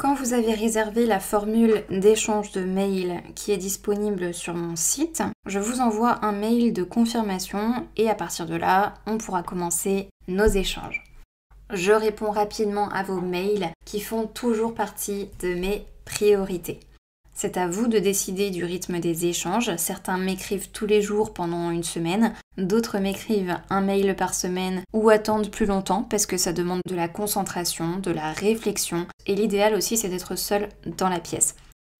Quand vous avez réservé la formule d'échange de mails qui est disponible sur mon site, je vous envoie un mail de confirmation et à partir de là, on pourra commencer nos échanges. Je réponds rapidement à vos mails qui font toujours partie de mes priorités. C'est à vous de décider du rythme des échanges. Certains m'écrivent tous les jours pendant une semaine, d'autres m'écrivent un mail par semaine ou attendent plus longtemps parce que ça demande de la concentration, de la réflexion et l'idéal aussi c'est d'être seul dans la pièce.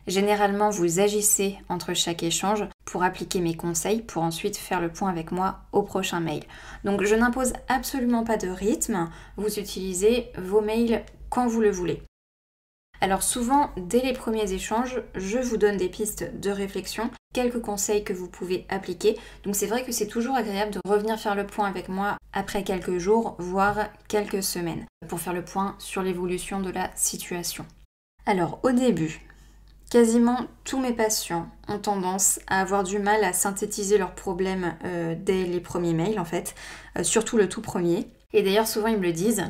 Généralement, vous agissez entre chaque échange pour appliquer mes conseils pour ensuite faire le point avec moi au prochain mail. Donc je n'impose absolument pas de rythme, vous utilisez vos mails quand vous le voulez. Alors souvent, dès les premiers échanges, je vous donne des pistes de réflexion, quelques conseils que vous pouvez appliquer. Donc c'est vrai que c'est toujours agréable de revenir faire le point avec moi après quelques jours, voire quelques semaines, pour faire le point sur l'évolution de la situation. Alors au début, Quasiment tous mes patients ont tendance à avoir du mal à synthétiser leurs problèmes euh, dès les premiers mails en fait, euh, surtout le tout premier. Et d'ailleurs souvent ils me le disent,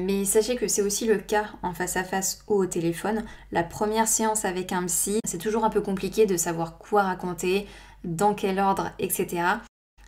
mais sachez que c'est aussi le cas en face à face ou au téléphone. La première séance avec un psy, c'est toujours un peu compliqué de savoir quoi raconter, dans quel ordre, etc.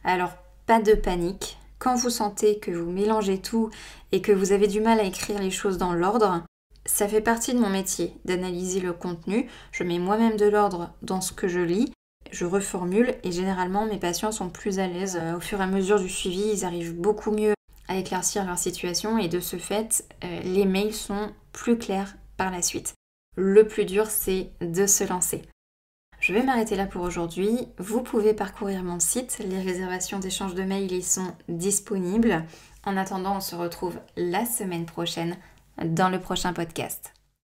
Alors pas de panique. Quand vous sentez que vous mélangez tout et que vous avez du mal à écrire les choses dans l'ordre, ça fait partie de mon métier d'analyser le contenu. Je mets moi-même de l'ordre dans ce que je lis je reformule et généralement mes patients sont plus à l'aise euh, au fur et à mesure du suivi, ils arrivent beaucoup mieux à éclaircir leur situation et de ce fait, euh, les mails sont plus clairs par la suite. Le plus dur, c'est de se lancer. Je vais m'arrêter là pour aujourd'hui. Vous pouvez parcourir mon site. Les réservations d'échange de mails y sont disponibles. En attendant, on se retrouve la semaine prochaine dans le prochain podcast.